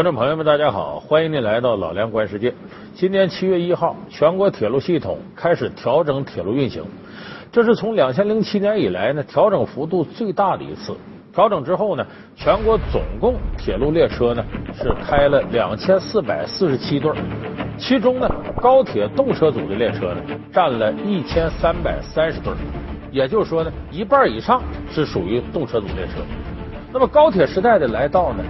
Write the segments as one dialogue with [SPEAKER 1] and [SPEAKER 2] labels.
[SPEAKER 1] 观众朋友们，大家好，欢迎您来到老梁观世界。今年七月一号，全国铁路系统开始调整铁路运行，这是从两千零七年以来呢调整幅度最大的一次。调整之后呢，全国总共铁路列车呢是开了两千四百四十七对，其中呢高铁动车组的列车呢占了一千三百三十对，也就是说呢一半以上是属于动车组列车。那么高铁时代的来到呢？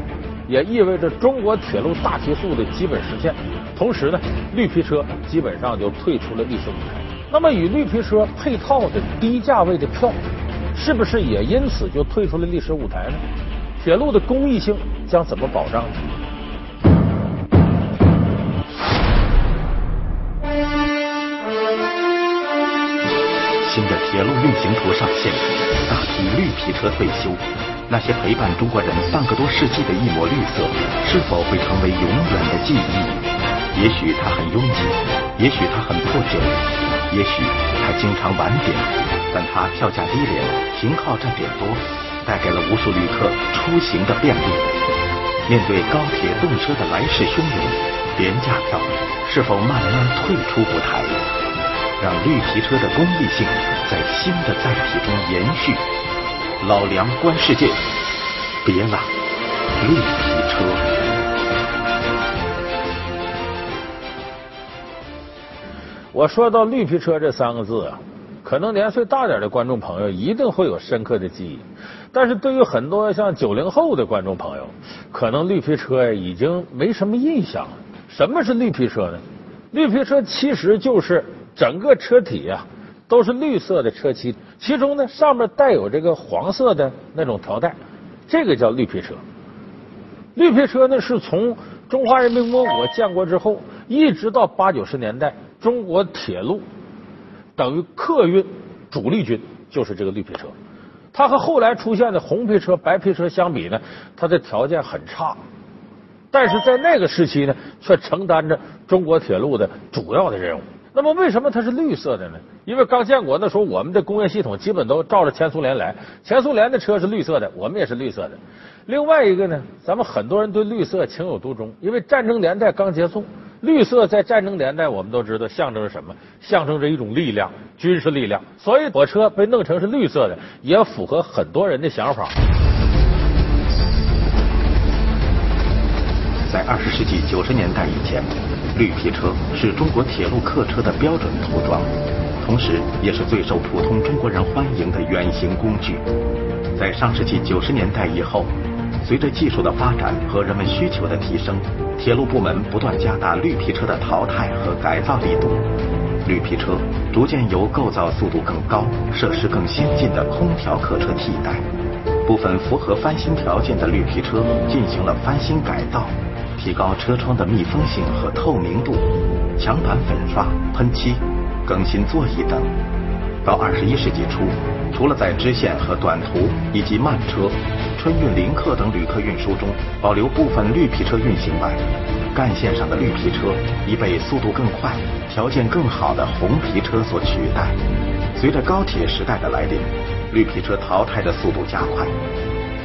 [SPEAKER 1] 也意味着中国铁路大提速的基本实现，同时呢，绿皮车基本上就退出了历史舞台。那么，与绿皮车配套的低价位的票，是不是也因此就退出了历史舞台呢？铁路的公益性将怎么保障呢？
[SPEAKER 2] 新的铁路运行图上线，大批绿皮车退休。那些陪伴中国人半个多世纪的一抹绿色，是否会成为永远的记忆？也许它很拥挤，也许它很破旧，也许它经常晚点，但它票价低廉，停靠站点多，带给了无数旅客出行的便利。面对高铁动车的来势汹涌，廉价票是否慢慢退出舞台，让绿皮车的公益性在新的载体中延续？老梁观世界，别了，绿皮车。
[SPEAKER 1] 我说到绿皮车这三个字啊，可能年岁大点的观众朋友一定会有深刻的记忆，但是对于很多像九零后的观众朋友，可能绿皮车已经没什么印象了。什么是绿皮车呢？绿皮车其实就是整个车体啊。都是绿色的车漆，其中呢上面带有这个黄色的那种条带，这个叫绿皮车。绿皮车呢是从中华人民共和国建国之后，一直到八九十年代，中国铁路等于客运主力军就是这个绿皮车。它和后来出现的红皮车、白皮车相比呢，它的条件很差，但是在那个时期呢，却承担着中国铁路的主要的任务。那么为什么它是绿色的呢？因为刚建国那时候，我们的工业系统基本都照着前苏联来，前苏联的车是绿色的，我们也是绿色的。另外一个呢，咱们很多人对绿色情有独钟，因为战争年代刚结束，绿色在战争年代我们都知道象征着什么？象征着一种力量，军事力量。所以火车被弄成是绿色的，也符合很多人的想法。
[SPEAKER 2] 在二十世纪九十年代以前。绿皮车是中国铁路客车的标准涂装，同时也是最受普通中国人欢迎的远行工具。在上世纪九十年代以后，随着技术的发展和人们需求的提升，铁路部门不断加大绿皮车的淘汰和改造力度，绿皮车逐渐由构造速度更高、设施更先进的空调客车替代。部分符合翻新条件的绿皮车进行了翻新改造。提高车窗的密封性和透明度，墙板粉刷、喷漆、更新座椅等。到二十一世纪初，除了在支线和短途以及慢车、春运临客等旅客运输中保留部分绿皮车运行外，干线上的绿皮车已被速度更快、条件更好的红皮车所取代。随着高铁时代的来临，绿皮车淘汰的速度加快。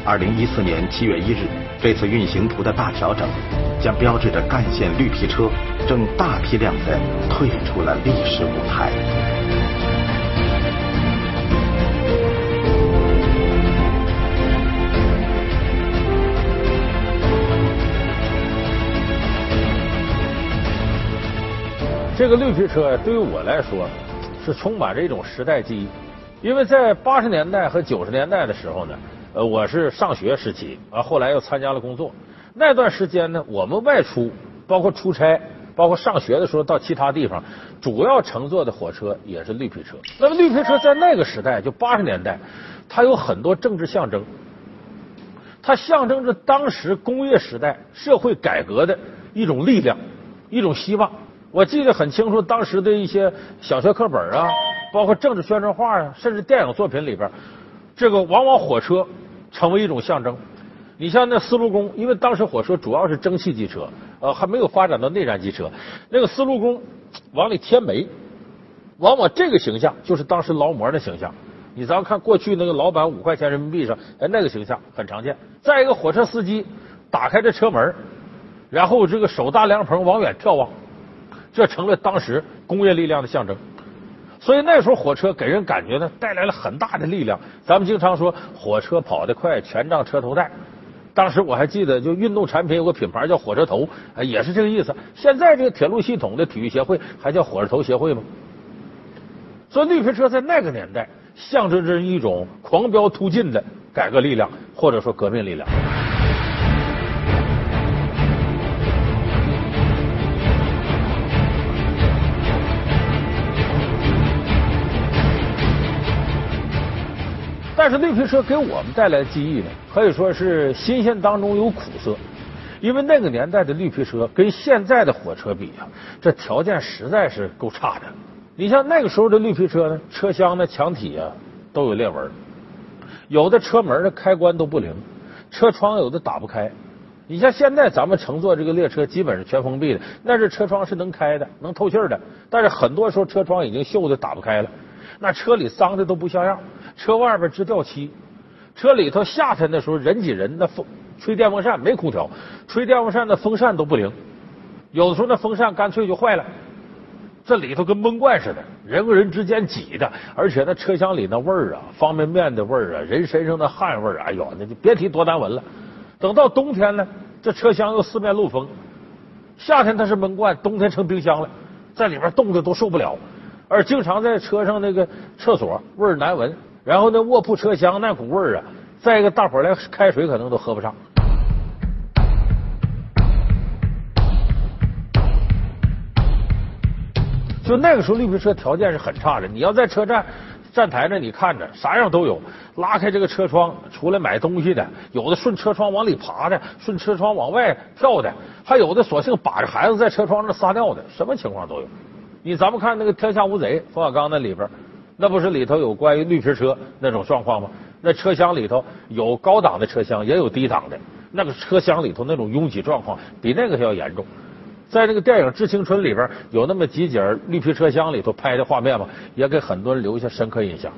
[SPEAKER 2] 二零一四年七月一日，这次运行图的大调整，将标志着干线绿皮车正大批量的退出了历史舞台。
[SPEAKER 1] 这个绿皮车对于我来说是充满着一种时代记忆，因为在八十年代和九十年代的时候呢。呃，我是上学时期啊，后来又参加了工作。那段时间呢，我们外出，包括出差，包括上学的时候到其他地方，主要乘坐的火车也是绿皮车。那么绿皮车在那个时代，就八十年代，它有很多政治象征，它象征着当时工业时代社会改革的一种力量，一种希望。我记得很清楚，当时的一些小学课本啊，包括政治宣传画啊，甚至电影作品里边，这个往往火车。成为一种象征。你像那丝路工，因为当时火车主要是蒸汽机车，呃，还没有发展到内燃机车。那个丝路工往里添煤，往往这个形象就是当时劳模的形象。你咱们看过去那个老板五块钱人民币上，哎，那个形象很常见。再一个，火车司机打开这车门，然后这个手搭凉棚往远眺望，这成了当时工业力量的象征。所以那时候火车给人感觉呢，带来了很大的力量。咱们经常说火车跑得快，全仗车头带。当时我还记得，就运动产品有个品牌叫火车头，也是这个意思。现在这个铁路系统的体育协会还叫火车头协会吗？所以绿皮车在那个年代象征着一种狂飙突进的改革力量，或者说革命力量。但是绿皮车给我们带来的记忆呢，可以说是新鲜当中有苦涩，因为那个年代的绿皮车跟现在的火车比啊，这条件实在是够差的。你像那个时候的绿皮车呢，车厢的墙体啊都有裂纹，有的车门的开关都不灵，车窗有的打不开。你像现在咱们乘坐这个列车，基本是全封闭的，那是车窗是能开的，能透气的，但是很多时候车窗已经锈的打不开了。那车里脏的都不像样，车外边直掉漆，车里头夏天的时候人挤人，那风吹电风扇没空调，吹电风扇的风扇都不灵，有的时候那风扇干脆就坏了，这里头跟闷罐似的，人和人之间挤的，而且那车厢里那味儿啊，方便面的味儿啊，人身上的汗味儿，哎呦，那就别提多难闻了。等到冬天呢，这车厢又四面漏风，夏天它是闷罐，冬天成冰箱了，在里边冻的都受不了。而经常在车上那个厕所味儿难闻，然后那卧铺车厢那股味儿啊，再一个大伙儿连开水可能都喝不上。就那个时候绿皮车条件是很差的，你要在车站站台那你看着啥样都有，拉开这个车窗出来买东西的，有的顺车窗往里爬的，顺车窗往外跳的，还有的索性把着孩子在车窗那撒尿的，什么情况都有。你咱们看那个《天下无贼》，冯小刚那里边，那不是里头有关于绿皮车那种状况吗？那车厢里头有高档的车厢，也有低档的，那个车厢里头那种拥挤状况比那个还要严重。在那个电影《致青春》里边，有那么几节绿皮车厢里头拍的画面嘛，也给很多人留下深刻印象。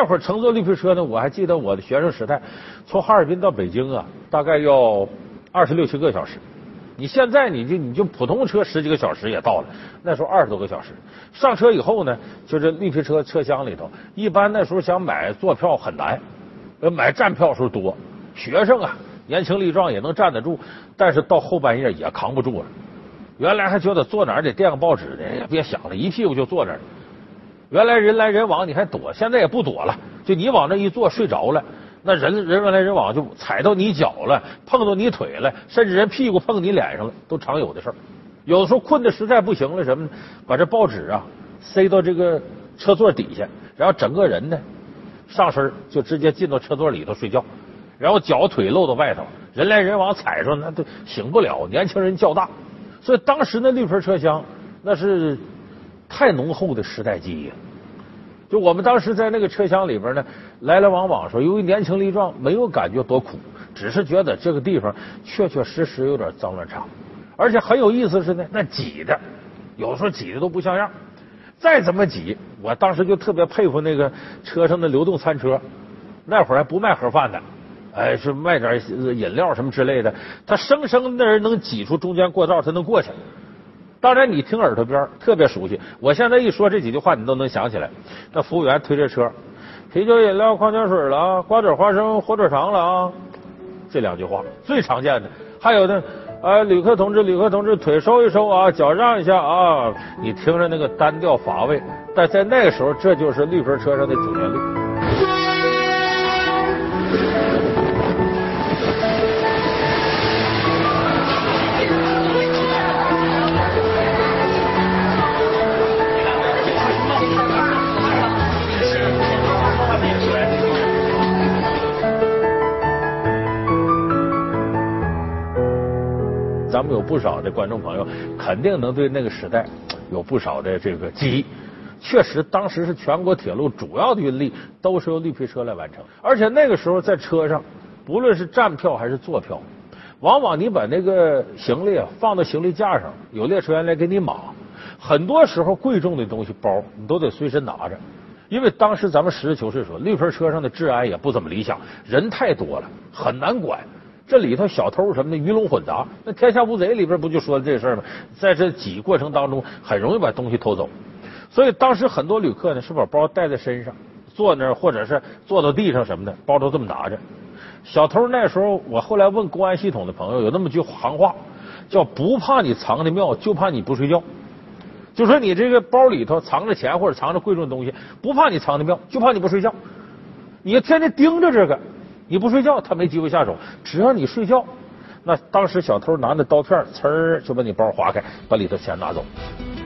[SPEAKER 1] 那会儿乘坐绿皮车呢，我还记得我的学生时代，从哈尔滨到北京啊，大概要二十六七个小时。你现在你就你就普通车十几个小时也到了，那时候二十多个小时。上车以后呢，就是绿皮车车厢里头，一般那时候想买坐票很难，买站票时候多。学生啊，年轻力壮也能站得住，但是到后半夜也扛不住了。原来还觉得坐哪儿得垫个报纸的，也别想了，一屁股就坐那儿。原来人来人往你还躲，现在也不躲了。就你往那一坐睡着了，那人人来人往就踩到你脚了，碰到你腿了，甚至人屁股碰你脸上了，都常有的事儿。有的时候困的实在不行了，什么？把这报纸啊塞到这个车座底下，然后整个人呢上身就直接进到车座里头睡觉，然后脚腿露到外头，人来人往踩着那都醒不了。年轻人较大，所以当时那绿皮车厢那是。太浓厚的时代记忆。就我们当时在那个车厢里边呢，来来往往说，由于年轻力壮，没有感觉多苦，只是觉得这个地方确确实实有点脏乱差，而且很有意思是呢，那挤的，有时候挤的都不像样。再怎么挤，我当时就特别佩服那个车上的流动餐车，那会儿还不卖盒饭的，哎，是卖点饮料什么之类的，他生生那人能挤出中间过道，他能过去。当然，你听耳朵边特别熟悉。我现在一说这几句话，你都能想起来。那服务员推着车，啤酒、饮料、矿泉水了，瓜子、花生、火腿肠了啊，这两句话最常见的。还有呢，呃，旅客同志，旅客同志，腿收一收啊，脚让一下啊。你听着那个单调乏味，但在那个时候，这就是绿皮车上的主旋律。咱们有不少的观众朋友肯定能对那个时代有不少的这个记忆。确实，当时是全国铁路主要的运力都是由绿皮车来完成，而且那个时候在车上，不论是站票还是坐票，往往你把那个行李啊放到行李架上，有列车员来给你码。很多时候贵重的东西包你都得随身拿着，因为当时咱们实事求是说，绿皮车上的治安也不怎么理想，人太多了，很难管。这里头小偷什么的鱼龙混杂，那《天下无贼》里边不就说这事吗？在这挤过程当中，很容易把东西偷走。所以当时很多旅客呢是把包带在身上，坐那儿或者是坐到地上什么的，包都这么拿着。小偷那时候，我后来问公安系统的朋友，有那么句行话，叫不怕你藏的妙，就怕你不睡觉。就说你这个包里头藏着钱或者藏着贵重的东西，不怕你藏的妙，就怕你不睡觉。你天天盯着这个。你不睡觉，他没机会下手。只要你睡觉，那当时小偷拿那刀片，呲儿就把你包划开，把里头钱拿走。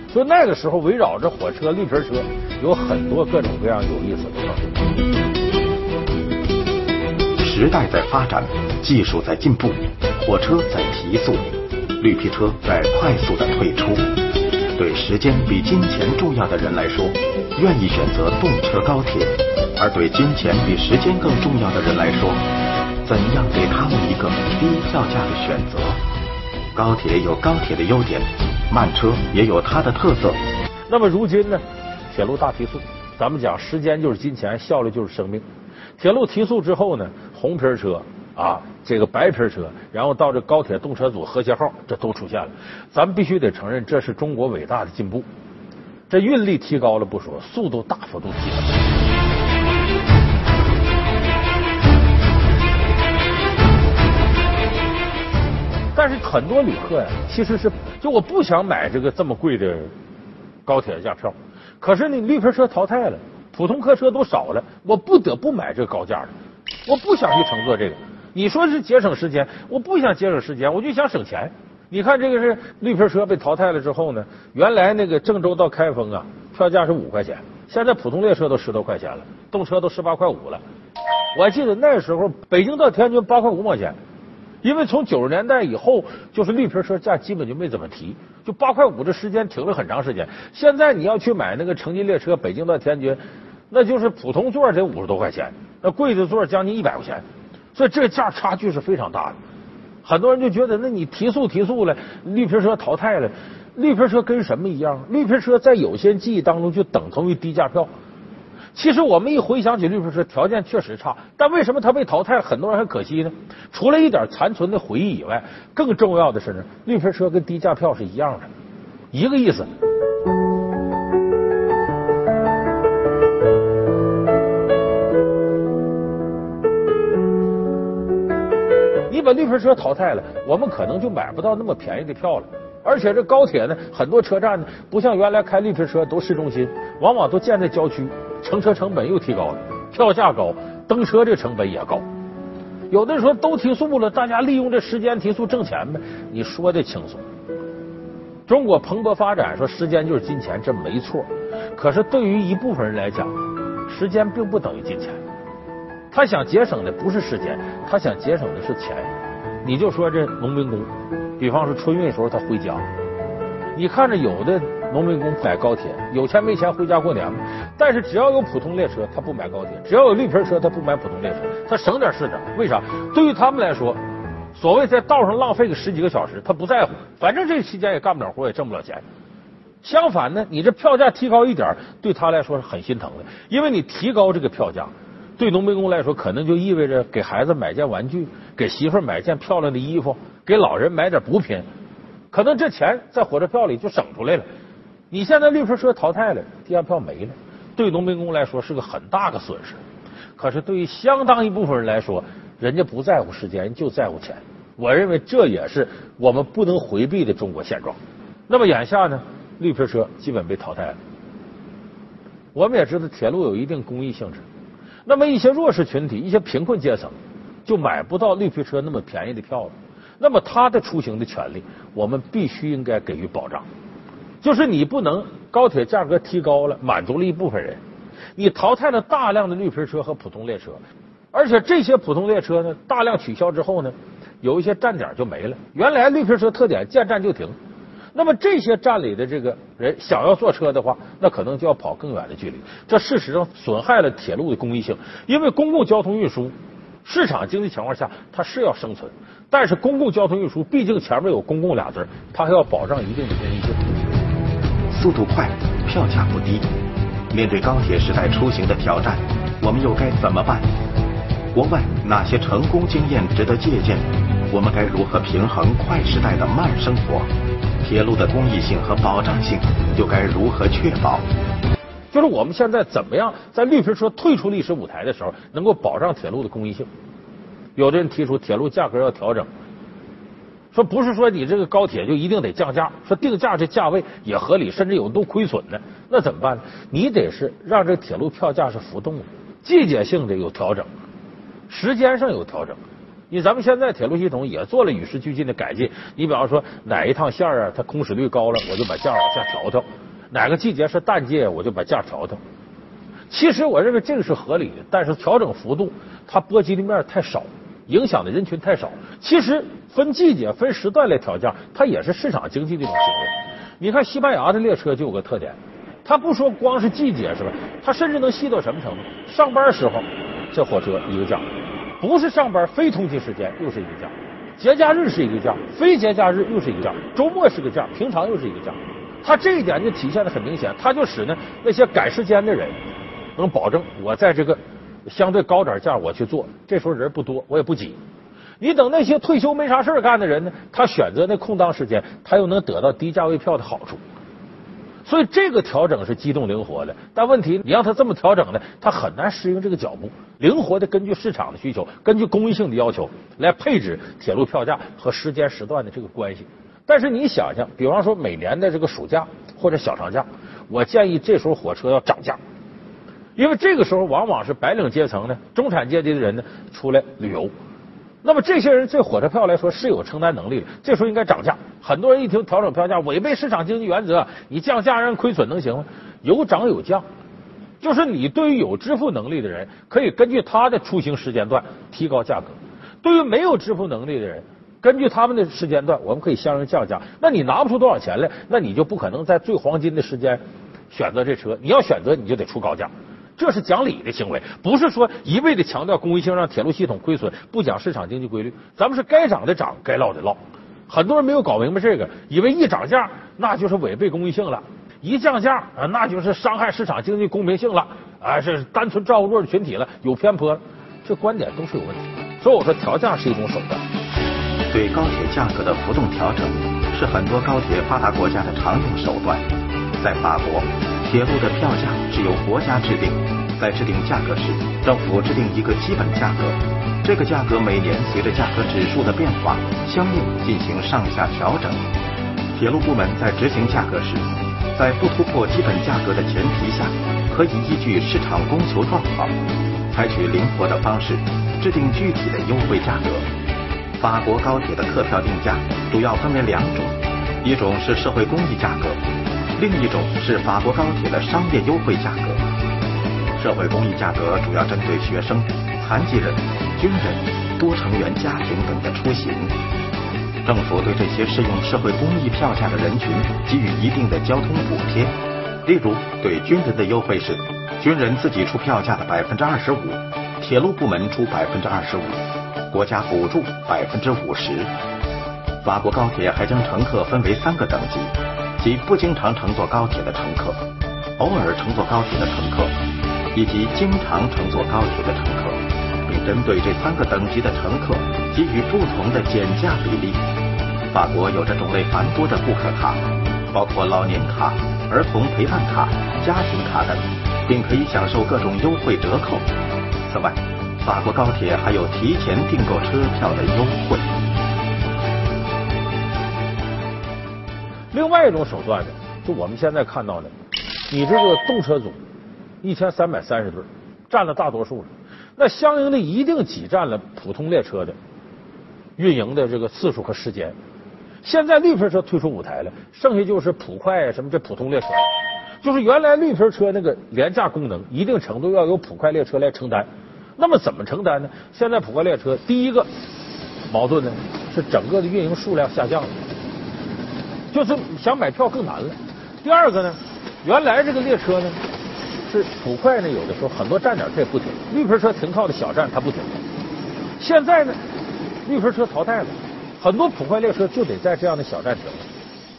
[SPEAKER 1] 所以那个时候围绕着火车、绿皮车，有很多各种各样有意思的事
[SPEAKER 2] 时代在发展，技术在进步，火车在提速，绿皮车在快速的退出。对时间比金钱重要的人来说，愿意选择动车高铁。而对金钱比时间更重要的人来说，怎样给他们一个低票价的选择？高铁有高铁的优点，慢车也有它的特色。
[SPEAKER 1] 那么如今呢？铁路大提速，咱们讲时间就是金钱，效率就是生命。铁路提速之后呢，红皮车啊，这个白皮车，然后到这高铁动车组和谐号，这都出现了。咱们必须得承认，这是中国伟大的进步。这运力提高了不说，速度大幅度提升。但是很多旅客呀，其实是就我不想买这个这么贵的高铁的价票，可是呢，绿皮车淘汰了，普通客车都少了，我不得不买这个高价的，我不想去乘坐这个。你说是节省时间，我不想节省时间，我就想省钱。你看这个是绿皮车被淘汰了之后呢，原来那个郑州到开封啊，票价是五块钱，现在普通列车都十多块钱了，动车都十八块五了。我还记得那时候北京到天津八块五毛钱。因为从九十年代以后，就是绿皮车价基本就没怎么提，就八块五这时间停了很长时间。现在你要去买那个城际列车，北京到天津，那就是普通座得五十多块钱，那贵的座将近一百块钱，所以这价差距是非常大的。很多人就觉得，那你提速提速了，绿皮车淘汰了，绿皮车跟什么一样？绿皮车在有些记忆当中就等同于低价票。其实我们一回想起绿皮车，条件确实差，但为什么它被淘汰，很多人还可惜呢？除了一点残存的回忆以外，更重要的是呢，绿皮车跟低价票是一样的，一个意思。绿皮车淘汰了，我们可能就买不到那么便宜的票了。而且这高铁呢，很多车站呢，不像原来开绿皮车都市中心，往往都建在郊区。乘车成本又提高了，票价高，登车这成本也高。有的说都提速了，大家利用这时间提速挣钱呗？你说的轻松。中国蓬勃发展，说时间就是金钱，这没错。可是对于一部分人来讲，时间并不等于金钱。他想节省的不是时间，他想节省的是钱。你就说这农民工，比方说春运时候他回家，你看着有的。农民工买高铁，有钱没钱回家过年嘛？但是只要有普通列车，他不买高铁；只要有绿皮车，他不买普通列车。他省点是点，为啥？对于他们来说，所谓在道上浪费个十几个小时，他不在乎，反正这期间也干不了活，也挣不了钱。相反呢，你这票价提高一点，对他来说是很心疼的，因为你提高这个票价，对农民工来说，可能就意味着给孩子买件玩具，给媳妇买件漂亮的衣服，给老人买点补品，可能这钱在火车票里就省出来了。你现在绿皮车淘汰了，低价票没了，对农民工来说是个很大的损失。可是对于相当一部分人来说，人家不在乎时间，就在乎钱。我认为这也是我们不能回避的中国现状。那么眼下呢，绿皮车基本被淘汰了。我们也知道铁路有一定公益性质，那么一些弱势群体、一些贫困阶层就买不到绿皮车那么便宜的票了。那么他的出行的权利，我们必须应该给予保障。就是你不能高铁价格提高了，满足了一部分人，你淘汰了大量的绿皮车和普通列车，而且这些普通列车呢，大量取消之后呢，有一些站点就没了。原来绿皮车特点见站就停，那么这些站里的这个人想要坐车的话，那可能就要跑更远的距离。这事实上损害了铁路的公益性，因为公共交通运输市场经济情况下它是要生存，但是公共交通运输毕竟前面有公共俩字，它还要保障一定的公益性。
[SPEAKER 2] 速度快，票价不低。面对高铁时代出行的挑战，我们又该怎么办？国外哪些成功经验值得借鉴？我们该如何平衡快时代的慢生活？铁路的公益性和保障性又该如何确保？
[SPEAKER 1] 就是我们现在怎么样在绿皮车退出历史舞台的时候，能够保障铁路的公益性？有的人提出铁路价格要调整。说不是说你这个高铁就一定得降价，说定价这价位也合理，甚至有都亏损的，那怎么办呢？你得是让这铁路票价是浮动的，季节性的有调整，时间上有调整。你咱们现在铁路系统也做了与时俱进的改进，你比方说哪一趟线啊，它空驶率高了，我就把价往下调调；哪个季节是淡季，我就把价调调。其实我认为这个是合理的，但是调整幅度它波及的面太少。影响的人群太少，其实分季节、分时段来调价，它也是市场经济的一种行为。你看西班牙的列车就有个特点，它不说光是季节是吧？它甚至能细到什么程度？上班时候这火车一个价，不是上班非通勤时间又是一个价，节假日是一个价，非节假日又是一个价，周末是个价，平常又是一个价。它这一点就体现的很明显，它就使呢那些赶时间的人能保证我在这个。相对高点价我去做，这时候人不多，我也不挤。你等那些退休没啥事干的人呢，他选择那空档时间，他又能得到低价位票的好处。所以这个调整是机动灵活的，但问题你让他这么调整呢，他很难适应这个脚步。灵活的根据市场的需求，根据公益性的要求来配置铁路票价和时间时段的这个关系。但是你想想，比方说每年的这个暑假或者小长假，我建议这时候火车要涨价。因为这个时候往往是白领阶层呢、中产阶级的人呢出来旅游，那么这些人对火车票来说是有承担能力的，这时候应该涨价。很多人一听调整票价，违背市场经济原则，你降价让人亏损能行吗？有涨有降，就是你对于有支付能力的人，可以根据他的出行时间段提高价格；对于没有支付能力的人，根据他们的时间段，我们可以相应降价。那你拿不出多少钱来，那你就不可能在最黄金的时间选择这车。你要选择，你就得出高价。这是讲理的行为，不是说一味的强调公益性，让铁路系统亏损，不讲市场经济规律。咱们是该涨的涨，该落的落。很多人没有搞明白这个，以为一涨价那就是违背公益性了，一降价啊那就是伤害市场经济公平性了，啊是单纯照顾弱势群体了，有偏颇。这观点都是有问题。所以我说调价是一种手段。
[SPEAKER 2] 对高铁价格的浮动调整是很多高铁发达国家的常用手段，在法国。铁路的票价是由国家制定，在制定价格时，政府制定一个基本价格，这个价格每年随着价格指数的变化，相应进行上下调整。铁路部门在执行价格时，在不突破基本价格的前提下，可以依据市场供求状况，采取灵活的方式制定具体的优惠价格。法国高铁的客票定价主要分为两种，一种是社会公益价格。另一种是法国高铁的商业优惠价格，社会公益价格主要针对学生、残疾人、军人、多成员家庭等的出行。政府对这些适用社会公益票价的人群给予一定的交通补贴，例如对军人的优惠是，军人自己出票价的百分之二十五，铁路部门出百分之二十五，国家补助百分之五十。法国高铁还将乘客分为三个等级。即不经常乘坐高铁的乘客，偶尔乘坐高铁的乘客，以及经常乘坐高铁的乘客，并针对这三个等级的乘客给予不同的减价比例。法国有着种类繁多的顾客卡，包括老年卡、儿童陪伴卡、家庭卡等，并可以享受各种优惠折扣。此外，法国高铁还有提前订购车票的优惠。
[SPEAKER 1] 另外一种手段呢，就我们现在看到的，你这个动车组一千三百三十对，占了大多数了，那相应的一定挤占了普通列车的运营的这个次数和时间。现在绿皮车退出舞台了，剩下就是普快什么这普通列车，就是原来绿皮车那个廉价功能，一定程度要由普快列车来承担。那么怎么承担呢？现在普快列车第一个矛盾呢，是整个的运营数量下降了，就是想买票更难了。第二个呢，原来这个列车呢是普快呢，有的时候很多站点它也不停，绿皮车停靠的小站它不停。现在呢，绿皮车淘汰了，很多普快列车就得在这样的小站停。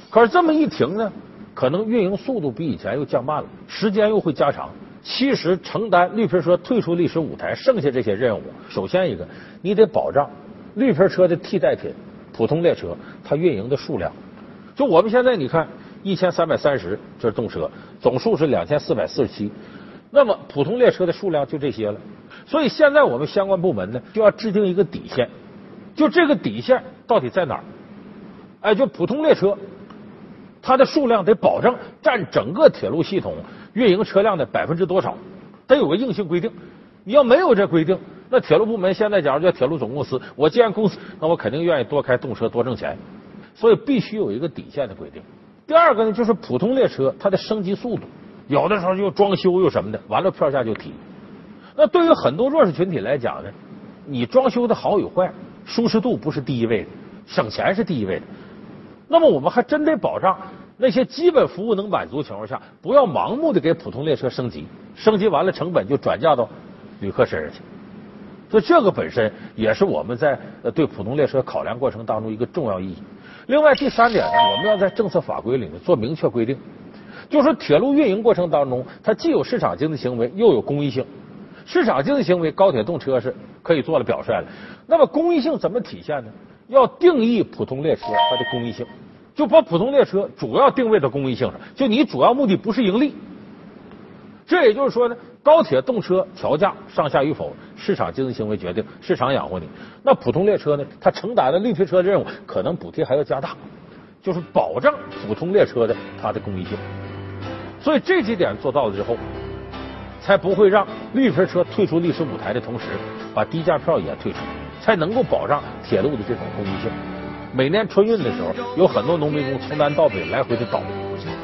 [SPEAKER 1] 可是这么一停呢，可能运营速度比以前又降慢了，时间又会加长。其实承担绿皮车退出历史舞台剩下这些任务，首先一个，你得保障绿皮车的替代品普通列车它运营的数量。就我们现在你看，一千三百三十这是动车，总数是两千四百四十七，那么普通列车的数量就这些了。所以现在我们相关部门呢就要制定一个底线，就这个底线到底在哪儿？哎，就普通列车，它的数量得保证占整个铁路系统。运营车辆的百分之多少，得有个硬性规定。你要没有这规定，那铁路部门现在假如叫铁路总公司，我既然公司，那我肯定愿意多开动车多挣钱。所以必须有一个底线的规定。第二个呢，就是普通列车它的升级速度，有的时候又装修又什么的，完了票价就提。那对于很多弱势群体来讲呢，你装修的好与坏，舒适度不是第一位的，省钱是第一位的。那么我们还真得保障。那些基本服务能满足情况下，不要盲目的给普通列车升级，升级完了成本就转嫁到旅客身上去。所以这个本身也是我们在对普通列车考量过程当中一个重要意义。另外第三点呢，我们要在政策法规里面做明确规定，就是铁路运营过程当中，它既有市场经济行为，又有公益性。市场经济行为，高铁动车是可以做了表率了。那么公益性怎么体现呢？要定义普通列车它的公益性。就把普通列车主要定位到公益性上，就你主要目的不是盈利。这也就是说呢，高铁动车调价上下与否，市场经济行为决定，市场养活你。那普通列车呢，它承担的绿皮车的任务，可能补贴还要加大，就是保障普通列车的它的公益性。所以这几点做到了之后，才不会让绿皮车退出历史舞台的同时，把低价票也退出，才能够保障铁路的这种公益性。每年春运的时候，有很多农民工从南到北来回的倒。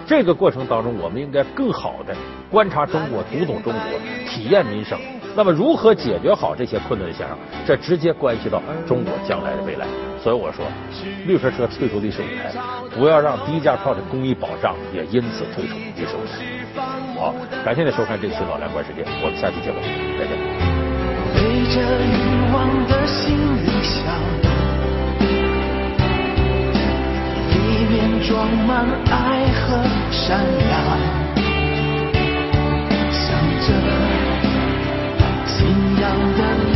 [SPEAKER 1] 这个过程当中，我们应该更好的观察中国、读懂中国、体验民生。那么如何解决好这些困难的现象这直接关系到中国将来的未来。所以我说绿皮车退出历史舞台不要让低价票的公益保障也因此退出历史舞台。好感谢您收看这期老梁观世界我们下期节目再见。背着欲望的行李箱里面装满爱和善良想着 dum dum.